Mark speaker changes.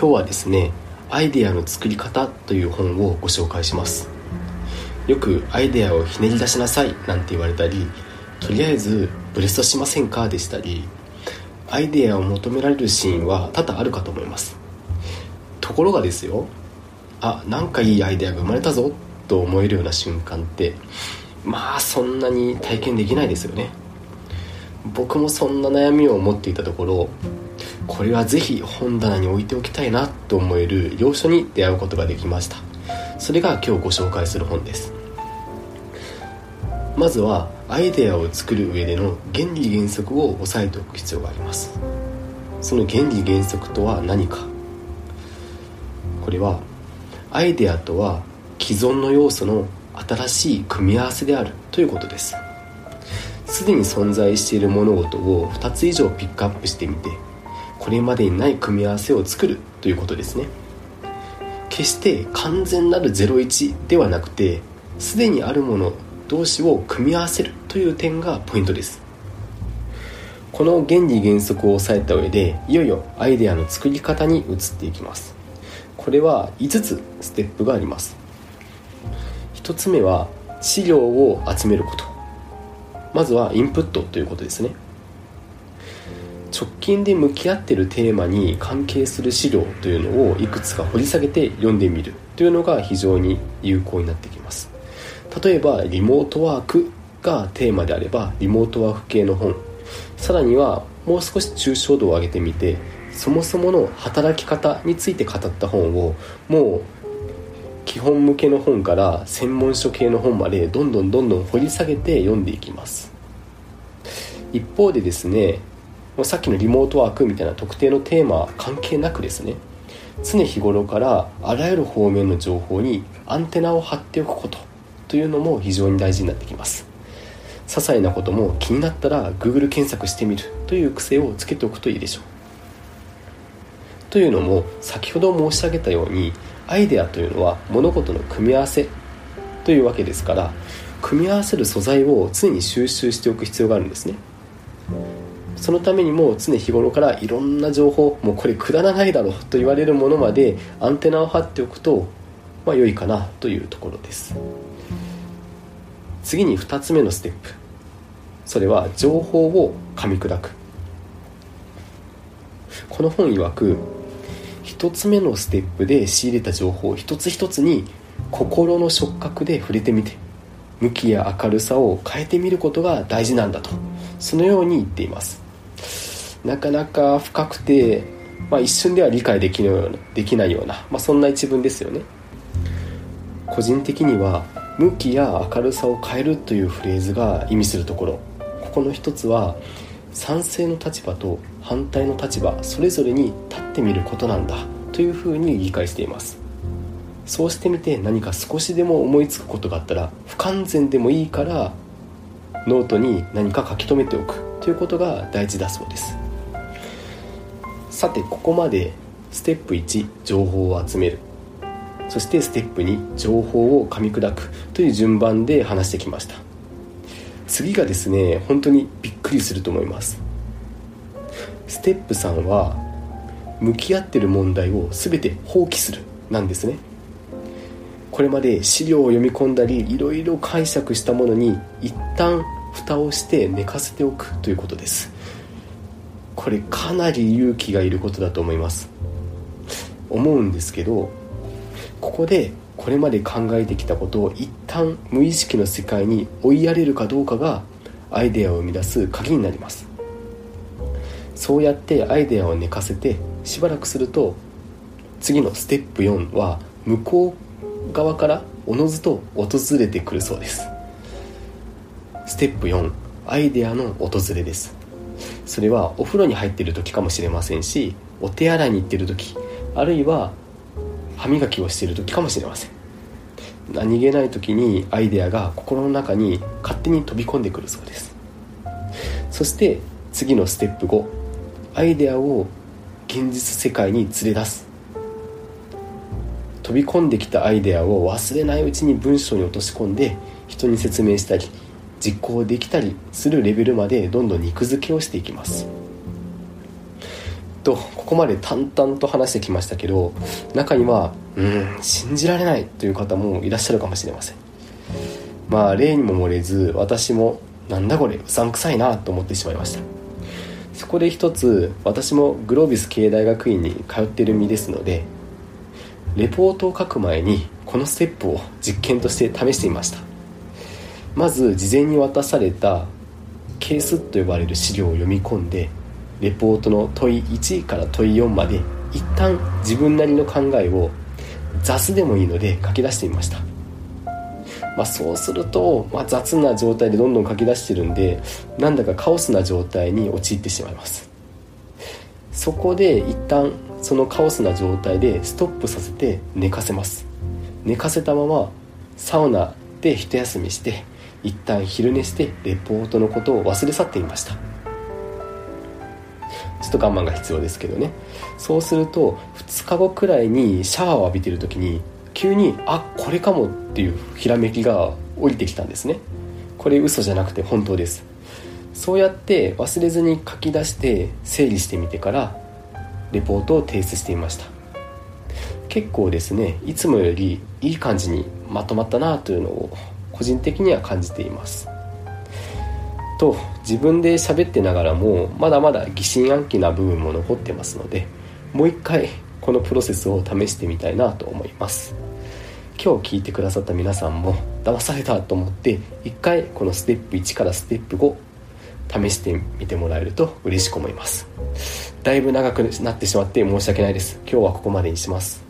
Speaker 1: 今日はですねアイデアの作り方という本をご紹介します。よくアイデアをひねり出しなさいなんて言われたりとりあえずブレストしませんかでしたりアイデアを求められるシーンは多々あるかと思います。ところがですよあなんかいいアイデアが生まれたぞと思えるような瞬間ってまあそんなに体験できないですよね。僕もそんな悩みを持っていたところこれはぜひ本棚に置いておきたいなと思える要所に出会うことができました。それが今日ご紹介する本です。まずはアイデアを作る上での原理原則を押さえておく必要があります。その原理原則とは何か。これはアイデアとは既存の要素の新しい組み合わせであるということです。すでに存在している物事を2つ以上ピックアップしてみてこれまでにない組み合わせを作るということですね。決して完全なる01ではなくてすでにあるもの同士を組み合わせるという点がポイントです。この原理原則を押さえた上でいよいよアイデアの作り方に移っていきます。これは5つステップがあります。1つ目は資料を集めること。まずはインプットということですね。直近で向き合ってるテーマに関係する資料というのをいくつか掘り下げて読んでみるというのが非常に有効になってきます。例えばリモートワークがテーマであればリモートワーク系の本。さらにはもう少し抽象度を上げてみてそもそもの働き方について語った本をもう基本向けの本から専門書系の本までどんどんどんどん掘り下げて読んでいきます。一方でですねさっきのリモートワークみたいな特定のテーマ関係なくですね常日頃からあらゆる方面の情報にアンテナを張っておくことというのも非常に大事になってきます。些細なことも気になったら Google 検索してみるという癖をつけておくといいでしょう。というのも先ほど申し上げたようにアイデアというのは物事の組み合わせというわけですから組み合わせる素材を常に収集しておく必要があるんですね。そのためにも常日頃からいろんな情報もうこれくだらないだろうと言われるものまでアンテナを張っておくとまあ良いかなというところです。次に2つ目のステップ。それは情報を噛み砕く。この本曰く1つ目のステップで仕入れた情報一つ一つに心の触覚で触れてみて向きや明るさを変えてみることが大事なんだとそのように言っています。なかなか深くて、まあ、一瞬では理解できるできないような、まあ、そんな一文ですよね。個人的には向きや明るさを変えるというフレーズが意味するところ。ここの一つは賛成の立場と反対の立場それぞれに立ってみることなんだというふうに理解しています。そうしてみて何か少しでも思いつくことがあったら不完全でもいいからノートに何か書き留めておくということが大事だそうです。さてここまでステップ1情報を集める。そしてステップ2情報を噛み砕くという順番で話してきました。次がですね本当にびっくりすると思います。ステップ3は向き合ってる問題を全て放棄するなんですね。これまで資料を読み込んだりいろいろ解釈したものに一旦蓋をして寝かせておくということです。これかなり勇気がいることだと思います。思うんですけどここでこれまで考えてきたことを一旦無意識の世界に追いやれるかどうかがアイデアを生み出す鍵になります。そうやってアイデアを寝かせてしばらくすると次のステップ4は向こう側からおのずと訪れてくるそうです。ステップ4アイデアの訪れです。それはお風呂に入っている時かもしれませんしお手洗いに行っている時あるいは歯磨きをしている時かもしれません。何気ない時にアイデアが心の中に勝手に飛び込んでくるそうです。そして次のステップ5アイデアを現実世界に連れ出す。飛び込んできたアイデアを忘れないうちに文章に落とし込んで人に説明したり実行できたりするレベルまでどんどん肉付けをしていきます。とここまで淡々と話してきましたけど中にはうん信じられないという方もいらっしゃるかもしれません。まあ例にも漏れず私もなんだこれうさんくさいなと思ってしまいました。そこで一つ私もグロービス経営大学院に通っている身ですのでレポートを書く前にこのステップを実験として試してみました。まず事前に渡されたケースと呼ばれる資料を読み込んでレポートの問い1から問い4まで一旦自分なりの考えを雑でもいいので書き出してみました、まあ、そうすると、まあ、雑な状態でどんどん書き出してるんでなんだかカオスな状態に陥ってしまいます。そこで一旦そのカオスな状態でストップさせて寝かせます。寝かせたままサウナで一休みして一旦昼寝してレポートのことを忘れ去っていました。ちょっと我慢が必要ですけどね。そうすると2日後くらいにシャワーを浴びてる時に急にあこれかもっていうひらめきが降りてきたんですね。これ嘘じゃなくて本当です。そうやって忘れずに書き出して整理してみてからレポートを提出していました。結構ですねいつもよりいい感じにまとまったなというのを個人的には感じています。と自分で喋ってながらもまだまだ疑心暗鬼な部分も残ってますのでもう一回このプロセスを試してみたいなと思います。今日聞いてくださった皆さんも騙されたと思って一回このステップ1からステップ5試してみてもらえると嬉しく思います。だいぶ長くなってしまって申し訳ないです。今日はここまでにします。